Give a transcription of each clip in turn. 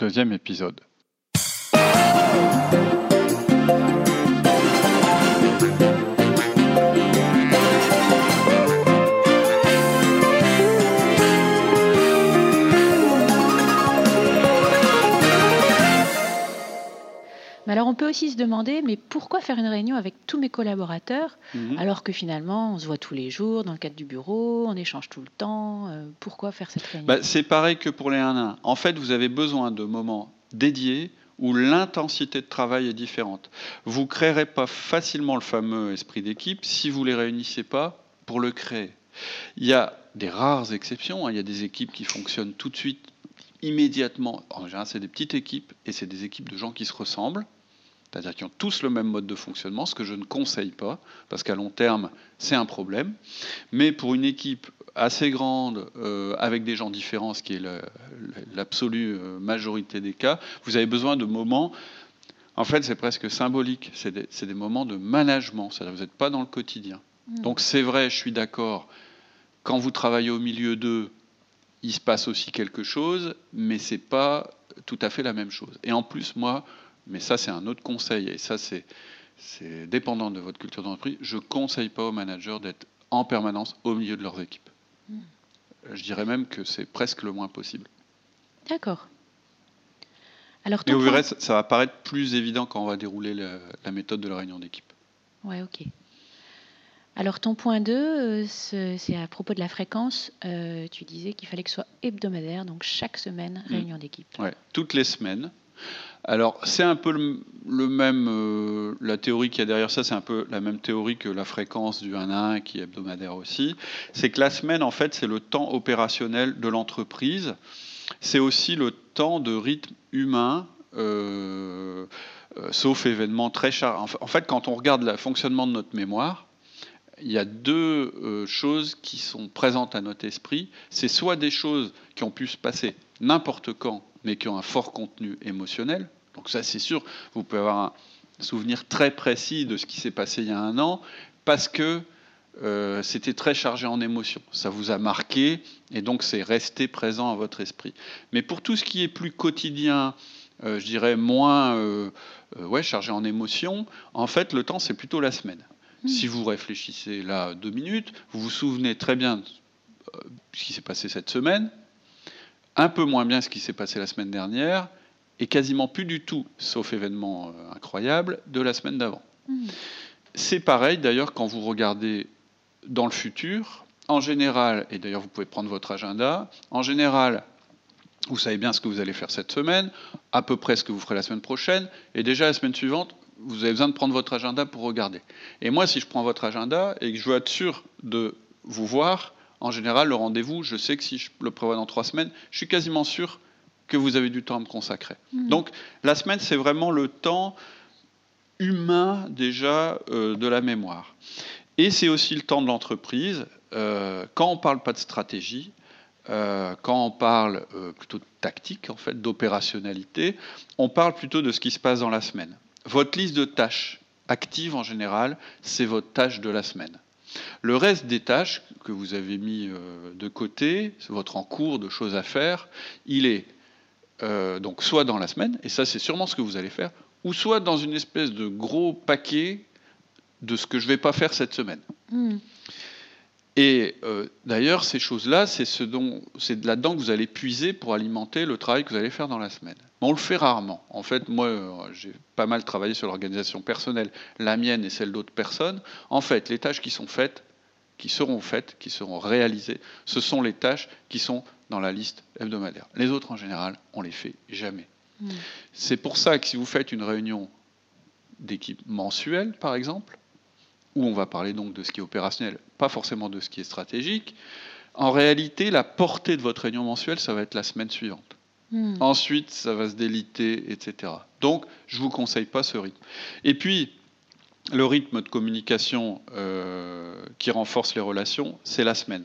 Deuxième épisode. Mais alors on peut aussi se demander, mais pourquoi faire une réunion avec tous mes collaborateurs Mhm. alors que finalement on se voit tous les jours dans le cadre du bureau, on échange tout le temps euh, Pourquoi faire cette réunion? Bah, c'est pareil que pour les 1-1. En fait, vous avez besoin de moments dédiés où l'intensité de travail est différente. Vous ne créerez pas facilement le fameux esprit d'équipe si vous ne les réunissez pas pour le créer. Il y a des rares exceptions. hein. Il y a des équipes qui fonctionnent tout de suite, immédiatement. En général, c'est des petites équipes et c'est des équipes de gens qui se ressemblent. C'est-à-dire qui ont tous le même mode de fonctionnement, ce que je ne conseille pas, parce qu'à long terme, c'est un problème. Mais pour une équipe assez grande, euh, avec des gens différents, ce qui est l'absolue euh, majorité des cas, vous avez besoin de moments, en fait c'est presque symbolique, c'est des, c'est des moments de management, c'est-à-dire vous n'êtes pas dans le quotidien. Mm. Donc c'est vrai, je suis d'accord, quand vous travaillez au milieu d'eux, il se passe aussi quelque chose, mais c'est pas tout à fait la même chose. Et en plus, moi, mais ça c'est un autre conseil, et ça c'est dépendant de votre culture d'entreprise, je ne conseille pas aux managers d'être en permanence au milieu de leurs équipes. Mm. Je dirais même que c'est presque le moins possible. D'accord. Alors ton vous verrez, ça, ça va paraître plus évident quand on va dérouler le- la méthode de la réunion d'équipe. Ouais, ok. Alors ton point 2, c'est c'est à propos de la fréquence. euh, tu disais qu'il fallait que ce soit hebdomadaire, donc chaque semaine, Mm. réunion d'équipe. Ouais, toutes les semaines. Alors, c'est un peu le, même. euh, la théorie qu'il y a derrière ça, c'est un peu la même théorie que la fréquence du 1 à 1 qui est hebdomadaire aussi. C'est que la semaine, en fait, c'est le temps opérationnel de l'entreprise. C'est aussi le temps de rythme humain. euh, euh, sauf événement très chargé. En fait, quand on regarde le fonctionnement de notre mémoire, il y a deux choses qui sont présentes à notre esprit. C'est soit des choses qui ont pu se passer n'importe quand, mais qui ont un fort contenu émotionnel. Donc ça, c'est sûr, vous pouvez avoir un souvenir très précis de ce qui s'est passé il y a un an, parce que euh, c'était très chargé en émotions. Ça vous a marqué, et donc c'est resté présent à votre esprit. Mais pour tout ce qui est plus quotidien, euh, je dirais moins euh, ouais, chargé en émotions, en fait, le temps, c'est plutôt la semaine. Hmm. Si vous réfléchissez là deux minutes, vous vous souvenez très bien de ce qui s'est passé cette semaine, un peu moins bien ce qui s'est passé la semaine dernière, et quasiment plus du tout, sauf événement euh, incroyable, de la semaine d'avant. Mm. C'est pareil d'ailleurs quand vous regardez dans le futur. En général, et d'ailleurs vous pouvez prendre votre agenda, en général, vous savez bien ce que vous allez faire cette semaine, à peu près ce que vous ferez la semaine prochaine, et déjà la semaine suivante, vous avez besoin de prendre votre agenda pour regarder. Et moi, si je prends votre agenda et que je veux être sûr de vous voir, en général, le rendez-vous, je sais que si je le prévois dans trois semaines, je suis quasiment sûr que vous avez du temps à me consacrer. Mm. Donc, la semaine, c'est vraiment le temps humain déjà euh, de la mémoire. Et c'est aussi le temps de l'entreprise. Euh, quand on ne parle pas de stratégie, euh, quand on parle plutôt de tactique, en fait, d'opérationnalité, on parle plutôt de ce qui se passe dans la semaine. Votre liste de tâches actives, en général, c'est votre tâche de la semaine. Le reste des tâches que vous avez mis euh, de côté, votre en cours de choses à faire, il est euh, donc soit dans la semaine, et ça c'est sûrement ce que vous allez faire, ou soit dans une espèce de gros paquet de ce que je ne vais pas faire cette semaine. Mm. Et euh, d'ailleurs, ces choses-là, c'est ce dont, c'est là-dedans que vous allez puiser pour alimenter le travail que vous allez faire dans la semaine. Mais on le fait rarement. En fait, moi, euh, j'ai pas mal travaillé sur l'organisation personnelle, la mienne et celle d'autres personnes. En fait, les tâches qui sont faites, qui seront faites, qui seront réalisées, ce sont les tâches qui sont dans la liste hebdomadaire. Les autres, en général, on les fait jamais. Mm. C'est pour ça que si vous faites une réunion d'équipe mensuelle, par exemple, où on va parler donc de ce qui est opérationnel, pas forcément de ce qui est stratégique, en réalité, la portée de votre réunion mensuelle, ça va être la semaine suivante. Hmm. Ensuite, ça va se déliter, etc. Donc, je ne vous conseille pas ce rythme. Et puis, le rythme de communication euh, qui renforce les relations, c'est la semaine.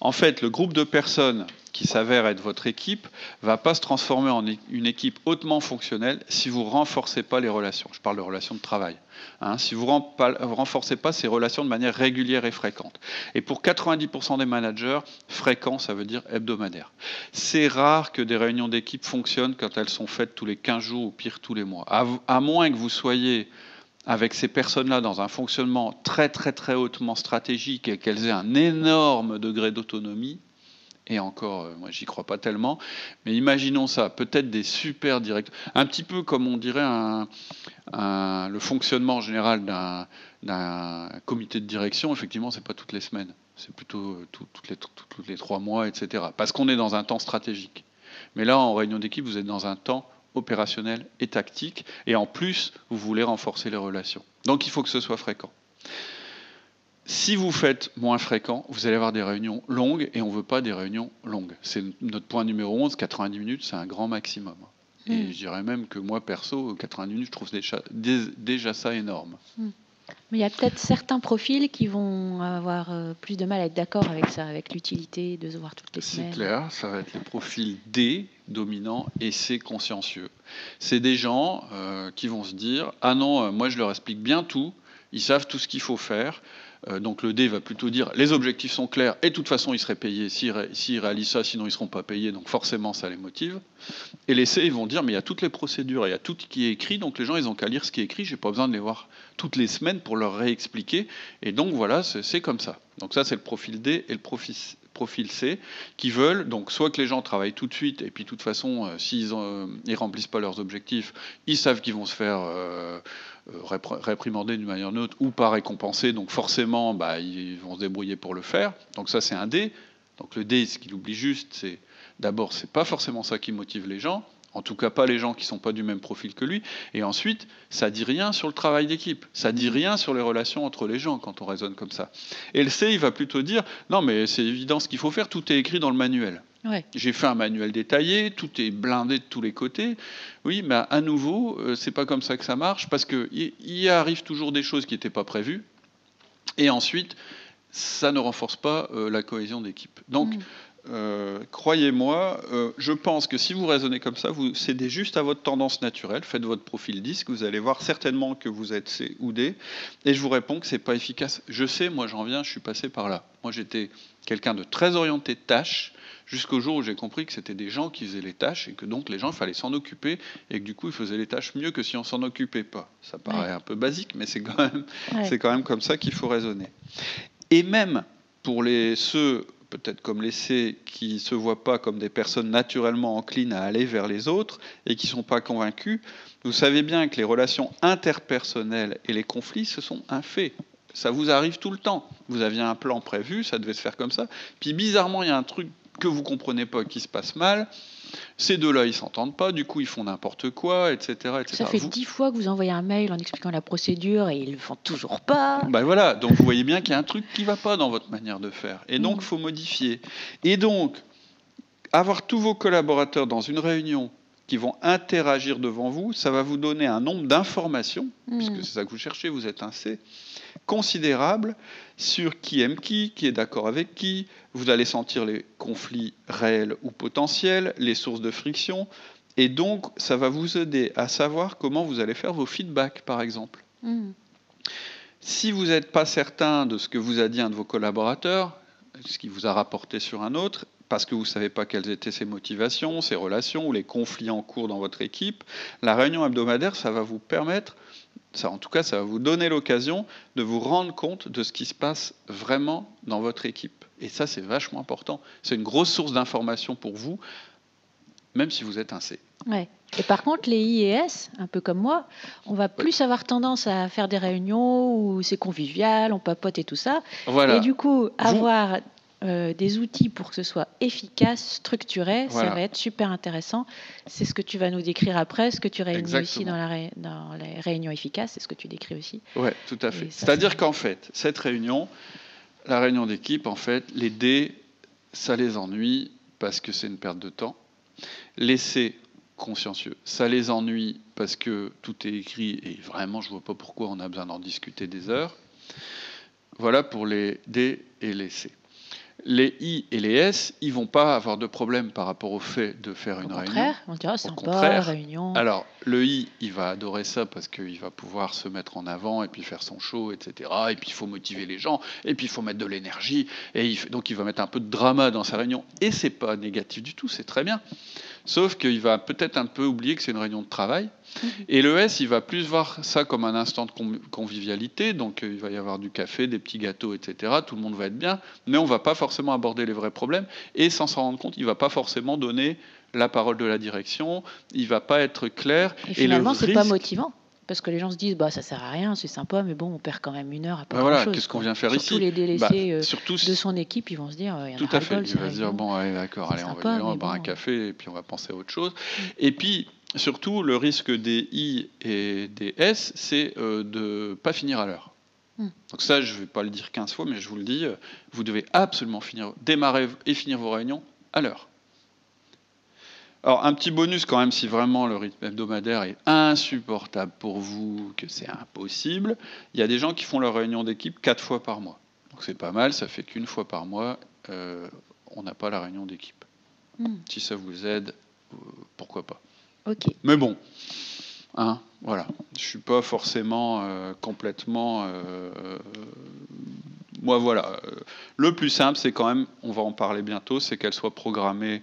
En fait, le groupe de personnes qui s'avère être votre équipe va pas se transformer en une équipe hautement fonctionnelle si vous renforcez pas les relations. Je parle de relations de travail. Hein. si vous ne renforcez pas ces relations de manière régulière et fréquente. Et pour 90% des managers, fréquent, ça veut dire hebdomadaire. C'est rare que des réunions d'équipe fonctionnent quand elles sont faites tous les 15 jours ou pire tous les mois. à moins que vous soyez avec ces personnes-là dans un fonctionnement très très très hautement stratégique et qu'elles aient un énorme degré d'autonomie, et encore, euh, moi j'y crois pas tellement, mais imaginons ça, peut-être des super directeurs, un petit peu comme on dirait le fonctionnement général d'un comité de direction, effectivement, c'est pas toutes les semaines, c'est plutôt euh, toutes, les, toutes les trois mois, etc. Parce qu'on est dans un temps stratégique. Mais là, en réunion d'équipe, vous êtes dans un temps opérationnel et tactique, et en plus, vous voulez renforcer les relations. Donc il faut que ce soit fréquent. Si vous faites moins fréquent, vous allez avoir des réunions longues, et on ne veut pas des réunions longues. C'est notre point numéro 11, 90 minutes, c'est un grand maximum. Et hmm. je dirais même que moi, perso, 90 minutes, je trouve déjà, déjà ça énorme. Hmm. Mais il y a peut-être certains profils qui vont avoir euh, plus de mal à être d'accord avec ça, avec l'utilité de se voir toutes les semaines. C'est clair, ça va être les profils D, dominants, et C, consciencieux. C'est des gens euh, qui vont se dire Ah non, euh, moi je leur explique bien tout, ils savent tout ce qu'il faut faire. Euh, donc le D va plutôt dire les objectifs sont clairs et de toute façon ils seraient payés s'ils réalisent ça, sinon ils ne seront pas payés, donc forcément ça les motive. Et les C ils vont dire mais il y a toutes les procédures, il y a tout qui est écrit, donc les gens ils ont qu'à lire ce qui est écrit, j'ai pas besoin de les voir toutes les semaines pour leur réexpliquer. Et donc voilà, c'est comme ça. Donc ça c'est le profil D et le profil, profil C, qui veulent donc soit que les gens travaillent tout de suite, et puis de toute façon, euh, s'ils ne remplissent pas leurs objectifs, ils savent qu'ils vont se faire euh, euh, réprimander d'une manière ou d'une autre, ou pas récompenser, donc forcément, bah, ils vont se débrouiller pour le faire. Donc ça, c'est un D. Donc le D, ce qu'il oublie juste, c'est d'abord, c'est pas forcément ça qui motive les gens. En tout cas, pas les gens qui ne sont pas du même profil que lui. Et ensuite, ça dit rien sur le travail d'équipe. Ça dit rien sur les relations entre les gens quand on raisonne comme ça. Et le C, il va plutôt dire non, mais c'est évident ce qu'il faut faire. Tout est écrit dans le manuel. J'ai fait un manuel détaillé, tout est blindé de tous les côtés. Oui, mais à nouveau, euh, c'est pas comme ça que ça marche parce qu'il y arrive toujours des choses qui n'étaient pas prévues. Et ensuite, ça ne renforce pas euh, la cohésion d'équipe. Donc, mm. Euh, croyez-moi, euh, je pense que si vous raisonnez comme ça, vous cédez juste à votre tendance naturelle, faites votre profil disque, vous allez voir certainement que vous êtes C ou D, et je vous réponds que c'est pas efficace. Je sais, moi j'en viens, je suis passé par là. Moi j'étais quelqu'un de très orienté de tâches, jusqu'au jour où j'ai compris que c'était des gens qui faisaient les tâches, et que donc les gens, il fallait s'en occuper, et que du coup ils faisaient les tâches mieux que si on s'en occupait pas. Ça paraît un peu basique, mais c'est quand, même, quand même comme ça qu'il faut raisonner. Et même pour les, ceux peut-être comme les C, qui ne se voient pas comme des personnes naturellement enclines à aller vers les autres et qui ne sont pas convaincus, vous savez bien que les relations interpersonnelles et les conflits, ce sont un fait. Ça vous arrive tout le temps. Vous aviez un plan prévu, ça devait se faire comme ça. Puis bizarrement, il y a un truc que vous comprenez pas qui se passe mal. Ces deux-là, ils s'entendent pas, du coup, ils font n'importe quoi, etc., Ça fait dix fois que vous envoyez un mail en expliquant la procédure et ils le font toujours pas. Ben voilà, donc vous voyez bien qu'il y a un truc qui va pas dans votre manière de faire. Et donc, il mm. faut modifier. Et donc, avoir tous vos collaborateurs dans une réunion qui vont interagir devant vous, ça va vous donner un nombre d'informations, mm. puisque c'est ça que vous cherchez, vous êtes un C, considérable sur qui aime qui, qui est d'accord avec qui. Vous allez sentir les conflits réels ou potentiels, les sources de friction. Et donc, ça va vous aider à savoir comment vous allez faire vos feedbacks, par exemple. Mm. Si vous n'êtes pas certain de ce que vous a dit un de vos collaborateurs, ce qu'il vous a rapporté sur un autre, parce que vous ne savez pas quelles étaient ses motivations, ses relations ou les conflits en cours dans votre équipe, la réunion hebdomadaire, ça va vous permettre ça, en tout cas, ça va vous donner l'occasion de vous rendre compte de ce qui se passe vraiment dans votre équipe. Et ça, c'est vachement important. C'est une grosse source d'information pour vous, même si vous êtes un C. Ouais. Et par contre, les IES, un peu comme moi, on va plus avoir tendance à faire des réunions où c'est convivial, on papote et tout ça. Voilà. Et du coup, avoir euh, des outils pour que ce soit efficace, structuré, ça va être super intéressant. C'est ce que tu vas nous décrire après, ce que tu réunis aussi dans, la dans, les réunions efficaces, c'est ce que tu décris aussi. Oui, tout à fait. C'est-à-dire qu'en fait, cette réunion, la réunion d'équipe, en fait, les dés, ça les ennuie parce que c'est une perte de temps. Laissez consciencieux. Ça les ennuie parce que tout est écrit et vraiment je vois pas pourquoi on a besoin d'en discuter des heures. Voilà pour les D et les C les I et les S, ils vont pas avoir de problème par rapport au fait de faire une réunion. On dira c'est sympa, réunion. Alors, le I, il va adorer ça parce qu'il va pouvoir se mettre en avant et puis faire son show, etc. Et puis, il faut motiver les gens, et puis, il faut mettre de l'énergie. Et donc, il va mettre un peu de drama dans sa réunion. Et c'est pas négatif du tout, c'est très bien. Sauf qu'il va peut-être un peu oublier que c'est une réunion de travail. Et le S, il va plus voir ça comme un instant de convivialité. Donc, euh, il va y avoir du café, des petits gâteaux, etc. Tout le monde va être bien. Mais on ne va pas forcément aborder les vrais problèmes. Et sans s'en rendre compte, il ne va pas forcément donner la parole de la direction. Il ne va pas être clair. Et finalement, ce n'est pas motivant. Parce que les gens se disent, bah, ça sert à rien, c'est sympa, mais bon, on perd quand même une heure à pas bah voilà, Qu'est-ce qu'on vient faire surtout ici les délaissés bah, euh, de son équipe, ils vont se dire, tout à fait. Il va se dire, bon, allez, d'accord, allez, on va, boire un café et puis on va penser à autre chose. Mm. Et puis, surtout, le risque des I et des S, c'est euh, de ne pas finir à l'heure. Mm. Donc ça, je ne vais pas le dire 15 fois, mais je vous le dis, euh, vous devez absolument finir, démarrer et finir vos réunions à l'heure. Alors, un petit bonus quand même, si vraiment le rythme hebdomadaire est insupportable pour vous, que c'est impossible, il y a des gens qui font leur réunion d'équipe quatre fois par mois. Donc c'est pas mal, ça fait qu'une fois par mois, euh, on n'a pas la réunion d'équipe. Hmm. Si ça vous aide, euh, pourquoi pas. Ok. Mais bon, hein, voilà, je suis pas forcément euh, complètement. moi, voilà. Le plus simple, c'est quand même, on va en parler bientôt, c'est qu'elle soit programmée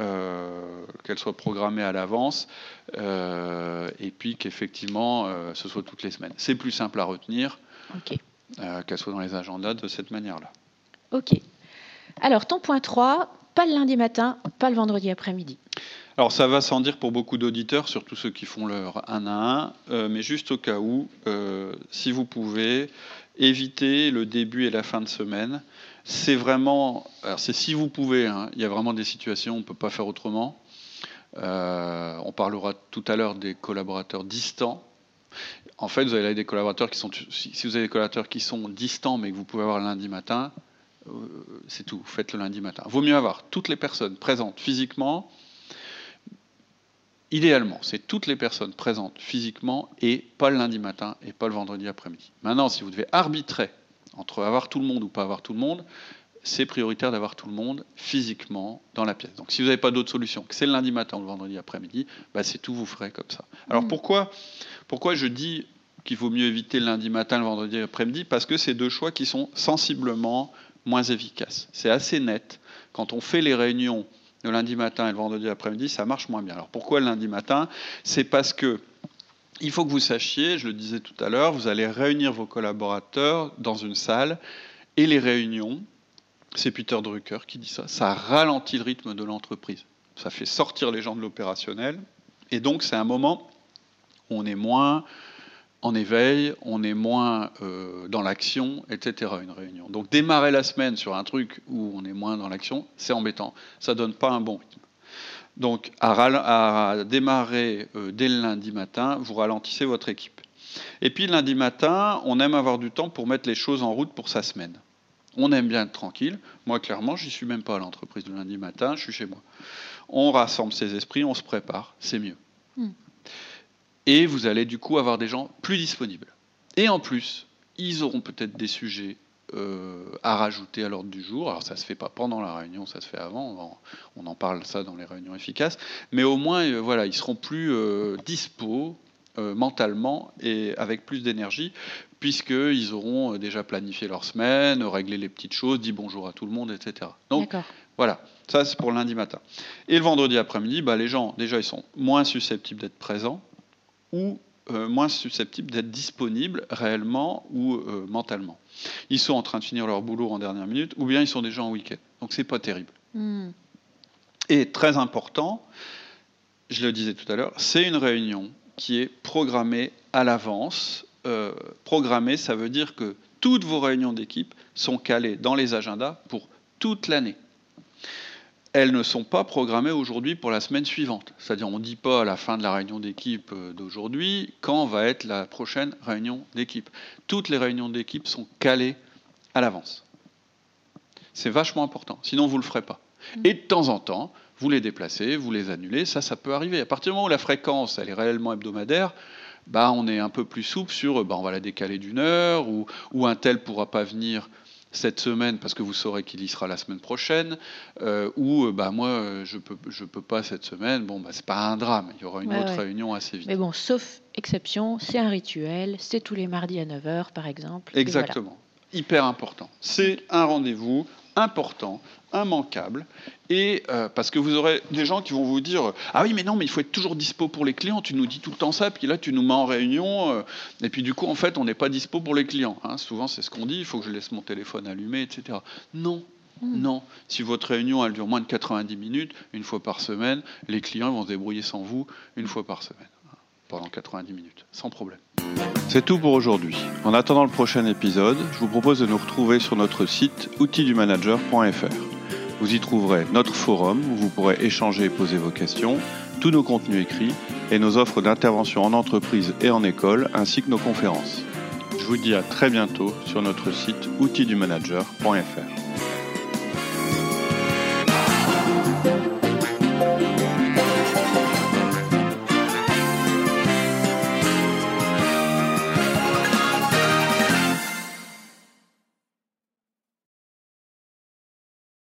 euh, qu'elle soit programmée à l'avance euh, et puis qu'effectivement euh, ce soit toutes les semaines. C'est plus simple à retenir qu'elle soit dans les agendas de cette manière-là. Ok. Alors ton point 3, pas le lundi matin, pas le vendredi après-midi. Alors ça va sans dire pour beaucoup d'auditeurs, surtout ceux qui font leur 1 à 1, mais juste au cas où, si vous pouvez, éviter le début et la fin de semaine c'est vraiment, c'est si vous pouvez, hein, il y a vraiment des situations où on ne peut pas faire autrement. Euh, on parlera tout à l'heure des collaborateurs distants. En fait, vous avez des collaborateurs qui sont, si vous avez des collaborateurs qui sont distants, mais que vous pouvez avoir le lundi matin, euh, c'est tout. Faites le lundi matin. Vaut mieux avoir toutes les personnes présentes physiquement. Idéalement, c'est toutes les personnes présentes physiquement et pas le lundi matin et pas le vendredi après-midi. Maintenant, si vous devez arbitrer entre avoir tout le monde ou pas avoir tout le monde, c'est prioritaire d'avoir tout le monde physiquement dans la pièce. Donc si vous n'avez pas d'autre solution, que c'est le lundi matin ou le vendredi après-midi, bah, c'est tout, vous ferez comme ça. Alors mm. pourquoi, pourquoi je dis qu'il vaut mieux éviter le lundi matin, le vendredi après-midi? Parce que c'est deux choix qui sont sensiblement moins efficaces. C'est assez net. Quand on fait les réunions le lundi matin et le vendredi après-midi, ça marche moins bien. Alors pourquoi le lundi matin? C'est parce que il faut que vous sachiez, je le disais tout à l'heure, vous allez réunir vos collaborateurs dans une salle et les réunions, c'est Peter Drucker qui dit ça, ça ralentit le rythme de l'entreprise. Ça fait sortir les gens de l'opérationnel et donc c'est un moment où on est moins en éveil, on est moins euh, dans l'action, etc. Une réunion. Donc démarrer la semaine sur un truc où on est moins dans l'action, c'est embêtant. Ça donne pas un bon rythme. Donc, à, démarrer euh, dès le lundi matin, vous ralentissez votre équipe. Et puis, lundi matin, on aime avoir du temps pour mettre les choses en route pour sa semaine. On aime bien être tranquille. Moi, clairement, je n'y suis même pas à l'entreprise le lundi matin, je suis chez moi. On rassemble ses esprits, on se prépare, c'est mieux. Hmm. Et vous allez du coup avoir des gens plus disponibles. Et en plus, ils auront peut-être des sujets euh, à rajouter à l'ordre du jour. Alors ça se fait pas pendant la réunion, ça se fait avant. On en parle ça dans les réunions efficaces. Mais au moins, euh, voilà, ils seront plus euh, dispo mentalement et avec plus d'énergie, puisqu'ils auront déjà planifié leur semaine, réglé les petites choses, dit bonjour à tout le monde, etc. Donc voilà, ça c'est pour lundi matin. Et le vendredi après-midi, bah, les gens, déjà, ils sont moins susceptibles d'être présents ou moins susceptibles d'être disponibles réellement ou mentalement ils sont en train de finir leur boulot en dernière minute, ou bien ils sont déjà en week-end. Donc c'est pas terrible. Hmm. Et très important, je le disais tout à l'heure, c'est une réunion qui est programmée à l'avance. Euh, programmée, ça veut dire que toutes vos réunions d'équipe sont calées dans les agendas pour toute l'année elles ne sont pas programmées aujourd'hui pour la semaine suivante. C'est-à-dire, on ne dit pas à la fin de la réunion d'équipe euh, d'aujourd'hui quand va être la prochaine réunion d'équipe. Toutes les réunions d'équipe sont calées à l'avance. C'est vachement important, sinon vous ne le ferez pas. Mm. Et de temps en temps, vous les déplacez, vous les annulez, ça, ça peut arriver. À partir du moment où la fréquence, elle est réellement hebdomadaire, bah, on est un peu plus souple sur, bah, on va la décaler d'une heure, ou, ou un tel pourra pas venir cette semaine parce que vous saurez qu'il y sera la semaine prochaine, euh, ou bah moi je peux je peux pas cette semaine. Bon bah c'est pas un drame, il y aura une autre réunion assez vite. Mais bon, sauf exception, c'est un rituel, c'est tous les mardis à 9h par exemple. Exactement. Hyper important. C'est un rendez-vous important, immanquable, et euh, parce que vous aurez des gens qui vont vous dire ah oui mais non mais il faut être toujours dispo pour les clients, tu nous dis tout le temps ça, puis là tu nous mets en réunion, euh, et puis du coup en fait on n'est pas dispo pour les clients. Hein. Souvent c'est ce qu'on dit, il faut que je laisse mon téléphone allumé, etc. Non. Hmm. Non, si votre réunion elle dure moins de 90 minutes, une fois par semaine, les clients vont se débrouiller sans vous une fois par semaine, pendant 90 minutes, sans problème. C'est tout pour aujourd'hui. En attendant le prochain épisode, je vous propose de nous retrouver sur notre site outildumanager.fr. Vous y trouverez notre forum où vous pourrez échanger et poser vos questions, tous nos contenus écrits et nos offres d'intervention en entreprise et en école, ainsi que nos conférences. Je vous dis à très bientôt sur notre site outildumanager.fr.